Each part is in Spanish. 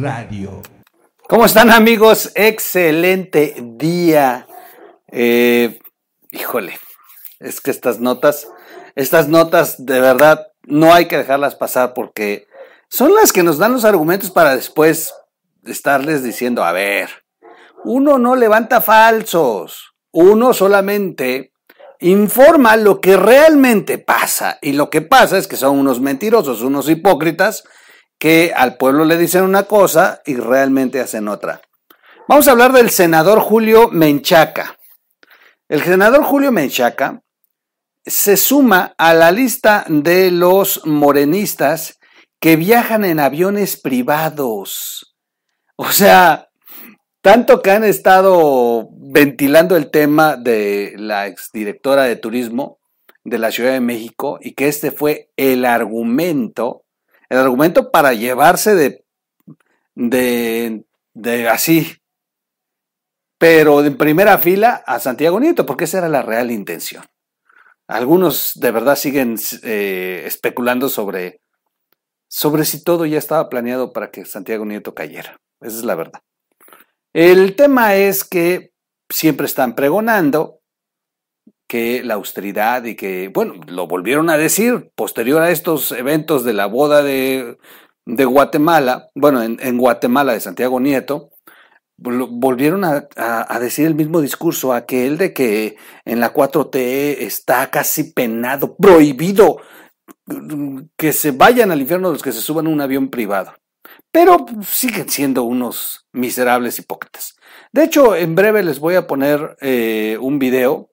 Radio. ¿Cómo están amigos? Excelente día. Eh, híjole, es que estas notas, estas notas de verdad no hay que dejarlas pasar porque son las que nos dan los argumentos para después estarles diciendo, a ver, uno no levanta falsos, uno solamente informa lo que realmente pasa y lo que pasa es que son unos mentirosos, unos hipócritas que al pueblo le dicen una cosa y realmente hacen otra. Vamos a hablar del senador Julio Menchaca. El senador Julio Menchaca se suma a la lista de los morenistas que viajan en aviones privados. O sea, tanto que han estado ventilando el tema de la exdirectora de turismo de la Ciudad de México y que este fue el argumento el argumento para llevarse de, de, de así, pero en primera fila a Santiago Nieto, porque esa era la real intención. Algunos de verdad siguen eh, especulando sobre, sobre si todo ya estaba planeado para que Santiago Nieto cayera. Esa es la verdad. El tema es que siempre están pregonando que la austeridad y que, bueno, lo volvieron a decir posterior a estos eventos de la boda de, de Guatemala, bueno, en, Guatemala de Santiago Nieto, volvieron a, decir el mismo discurso, aquel de que en la 4T está casi penado, prohibido que se vayan al infierno los que se suban a un avión privado. Pero siguen siendo unos miserables hipócritas. De hecho, en breve les voy a poner eh, un video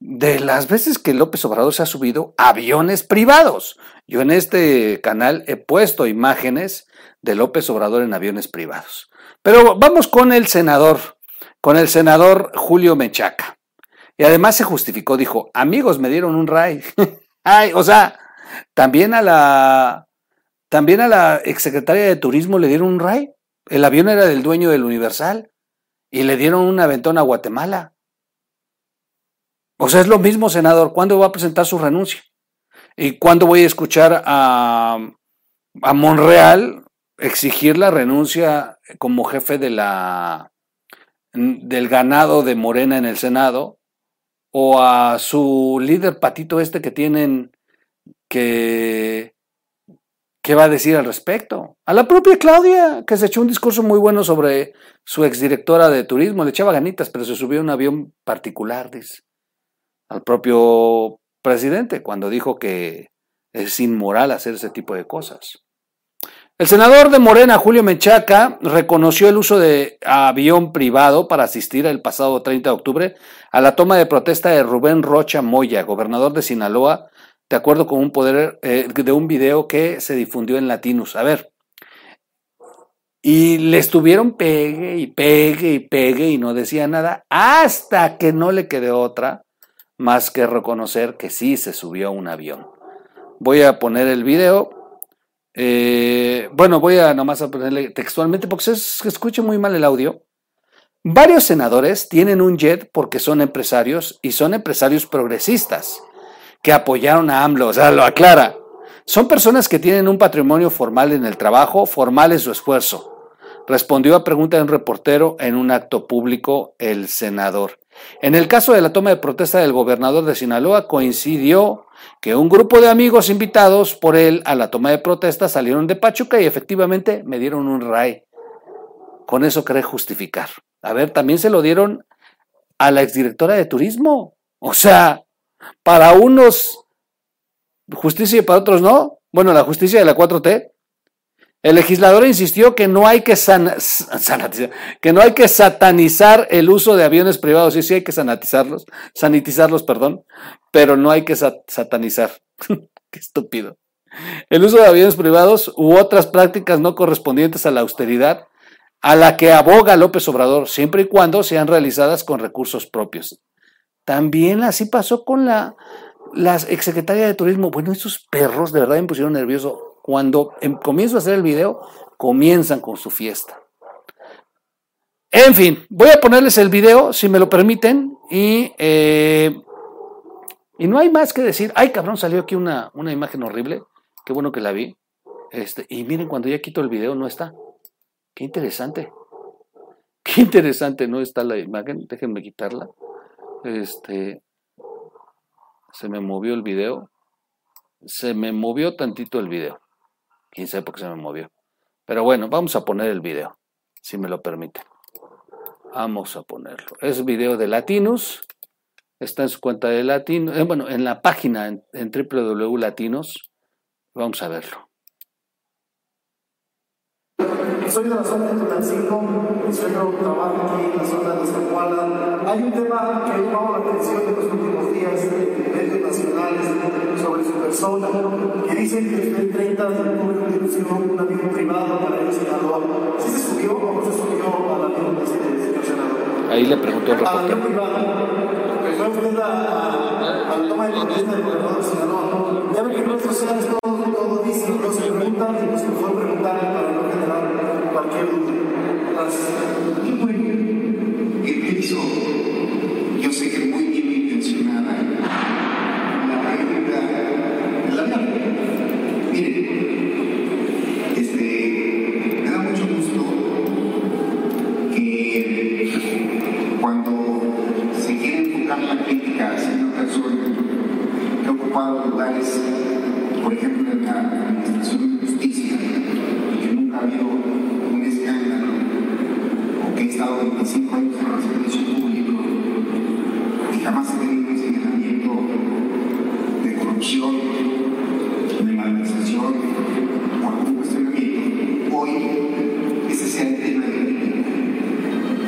de las veces que López Obrador se ha subido aviones privados. Yo en este canal he puesto imágenes de López Obrador en aviones privados. Pero vamos con el senador, con el senador Julio Mechaca. Y además se justificó, dijo, amigos, me dieron un ray. Ay, o sea, también a la también a la exsecretaria de Turismo le dieron un ray. El avión era del dueño del Universal y le dieron un aventón a Guatemala. O sea, es lo mismo, senador. ¿Cuándo va a presentar su renuncia? ¿Y cuándo voy a escuchar a, a Monreal exigir la renuncia como jefe de la, del ganado de Morena en el Senado? ¿O a su líder patito este que tienen que... ¿Qué va a decir al respecto? A la propia Claudia, que se echó un discurso muy bueno sobre su exdirectora de turismo, le echaba ganitas, pero se subió a un avión particular, dice al propio presidente cuando dijo que es inmoral hacer ese tipo de cosas. El senador de Morena, Julio Menchaca, reconoció el uso de avión privado para asistir el pasado 30 de octubre a la toma de protesta de Rubén Rocha Moya, gobernador de Sinaloa, de acuerdo con un poder eh, de un video que se difundió en Latinus. A ver, y le estuvieron pegue y pegue y pegue y no decía nada hasta que no le quedó otra más que reconocer que sí se subió a un avión. Voy a poner el video. Eh, bueno, voy a nomás a ponerle textualmente porque se, escucha muy mal el audio. Varios senadores tienen un jet porque son empresarios y son empresarios progresistas que apoyaron a AMLO, o sea, lo aclara. Son personas que tienen un patrimonio formal en el trabajo, formal en su esfuerzo. Respondió a pregunta de un reportero en un acto público el senador. En el caso de la toma de protesta del gobernador de Sinaloa, coincidió que un grupo de amigos invitados por él a la toma de protesta salieron de Pachuca y efectivamente me dieron un ray. Con eso cree justificar. A ver, también se lo dieron a la exdirectora de turismo. O sea, para unos justicia y para otros no. Bueno, la justicia de la 4T el legislador insistió que no hay que, que, no hay que satanizar el uso de aviones privados, sí, sí hay que sanitizarlos, sanitizarlos, perdón, pero no hay que satanizar. Qué estúpido. El uso de aviones privados u otras prácticas no correspondientes a la austeridad a la que aboga López Obrador, siempre y cuando sean realizadas con recursos propios. También así pasó con la, la exsecretaria de Turismo. Bueno, esos perros de verdad me pusieron nervioso cuando em, comienzo a hacer el video, comienzan con su fiesta. En fin, voy a ponerles el video, si me lo permiten, y, eh, y no hay más que decir. Ay, cabrón, salió aquí una, una imagen horrible. Qué bueno que la vi. Este, y miren, cuando ya quito el video, no está. Qué interesante. Qué interesante, ¿no? Está la imagen. Déjenme quitarla. Este. Se me movió el video. Se me movió tantito el video. Quién sabe por qué se me movió. Pero bueno, vamos a poner el video, si me lo permite. Vamos a ponerlo. Es video de Latinus. Está en su cuenta de Latinus. Eh, bueno, en la página en, en. Vamos a verlo. Soy de la zona de Tulancingo, mi suegro trabaja aquí en la zona de Zacuala. Hay un tema que ha llamado la atención en los últimos sobre su persona, que dicen que usted 30 de octubre utilizó un avión privado para el senador. ¿Sí se subió o no se subió al avión del señor senador? Ahí le preguntó el Al reportero. avión privado. Fue usted a, a, a la toma de protesta del gobernador del senador. Ya ve que en redes sociales todo, todo dice, no se preguntan, y pues mejor preguntarle para no generar cualquier duda. Por ejemplo, en la Administración de Justicia, que nunca ha habido un escándalo, o que ha estado 25 años en el servicio público, y jamás ha tenido un señalamiento de corrupción, de malversación, o algún cuestionamiento, hoy ese sea el tema de crítica.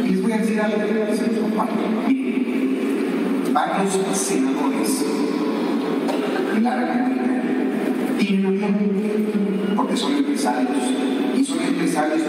Y les voy a decir algo que se comparto. Miren, varios senadores de la República tienen avión porque son empresarios y son empresarios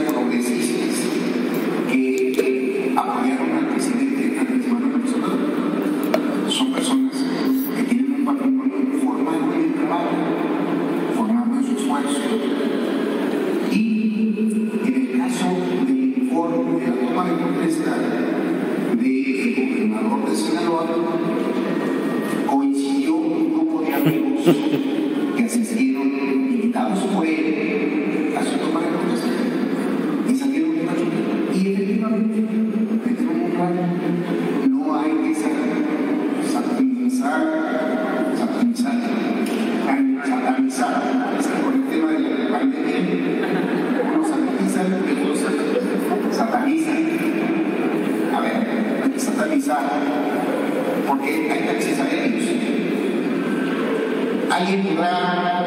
Alguien podrá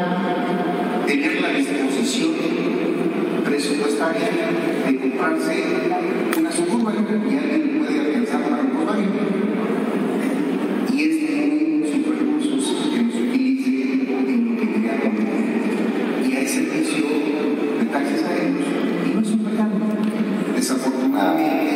tener la disposición presupuestaria de comprarse una suburban y alguien puede alcanzar para un Volkswagen. Y es muy sus recursos que nos utilice en crea conveniente. Y hay servicio de taxis aéreos y no es un pecado. Desafortunadamente,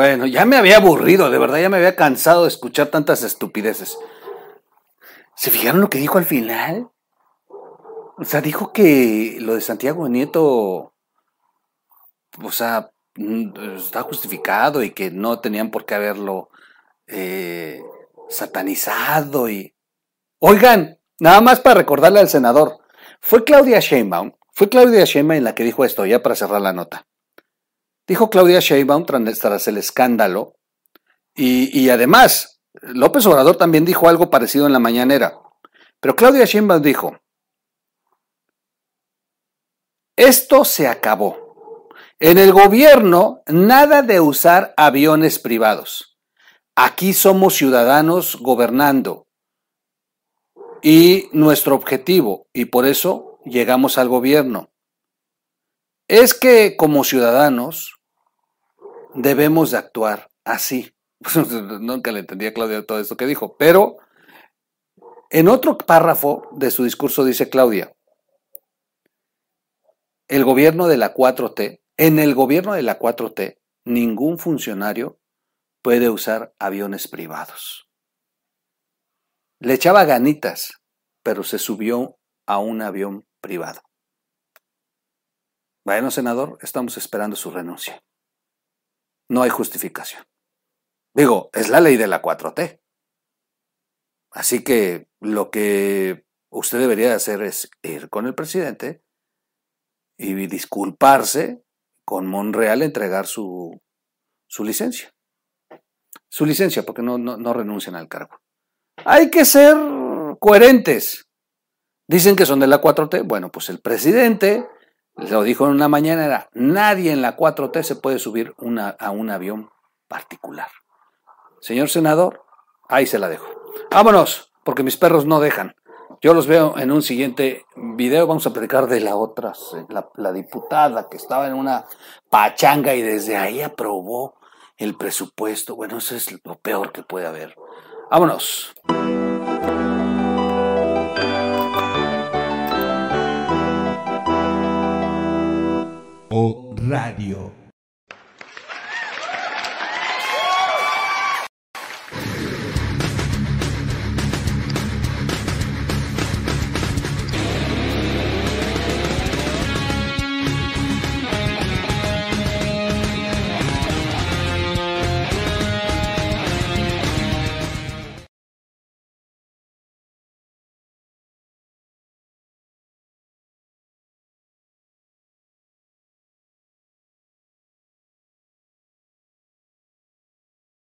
Bueno, ya me había aburrido, de verdad, ya me había cansado de escuchar tantas estupideces. ¿Se fijaron lo que dijo al final? O sea, dijo que lo de Santiago Nieto, o sea, mm, está justificado y que no tenían por qué haberlo eh, satanizado y... Oigan, nada más para recordarle al senador, fue Claudia Sheinbaum, fue Claudia Sheinbaum la que dijo esto, ya para cerrar la nota. Dijo Claudia Sheinbaum tras el escándalo y, y además López Obrador también dijo algo parecido en la mañanera. Pero Claudia Sheinbaum dijo, esto se acabó. En el gobierno, nada de usar aviones privados. Aquí somos ciudadanos gobernando. y nuestro objetivo, y por eso llegamos al gobierno, es que como ciudadanos debemos de actuar así. Nunca le entendí a Claudia todo esto que dijo, pero en otro párrafo de su discurso dice Claudia, el gobierno de la 4T, en el gobierno de la 4T, ningún funcionario puede usar aviones privados. Le echaba ganitas, pero se subió a un avión privado. Bueno, senador, estamos esperando su renuncia. No hay justificación. Digo, es la ley de la 4T. Así que lo que usted debería hacer es ir con el presidente y disculparse con Monreal, entregar su, su licencia. Su licencia, porque no, no, no renuncian al cargo. Hay que ser coherentes. Dicen que son de la 4T. Bueno, pues el presidente lo dijo en una mañana, era, nadie en la 4T se puede subir a un avión particular. Señor senador, ahí se la dejo. Vámonos, porque mis perros no dejan. Yo los veo en un siguiente video. Vamos a platicar de la otra, la, la diputada que estaba en una pachanga y desde ahí aprobó el presupuesto. Bueno, eso es lo peor que puede haber. Vámonos. O Radio.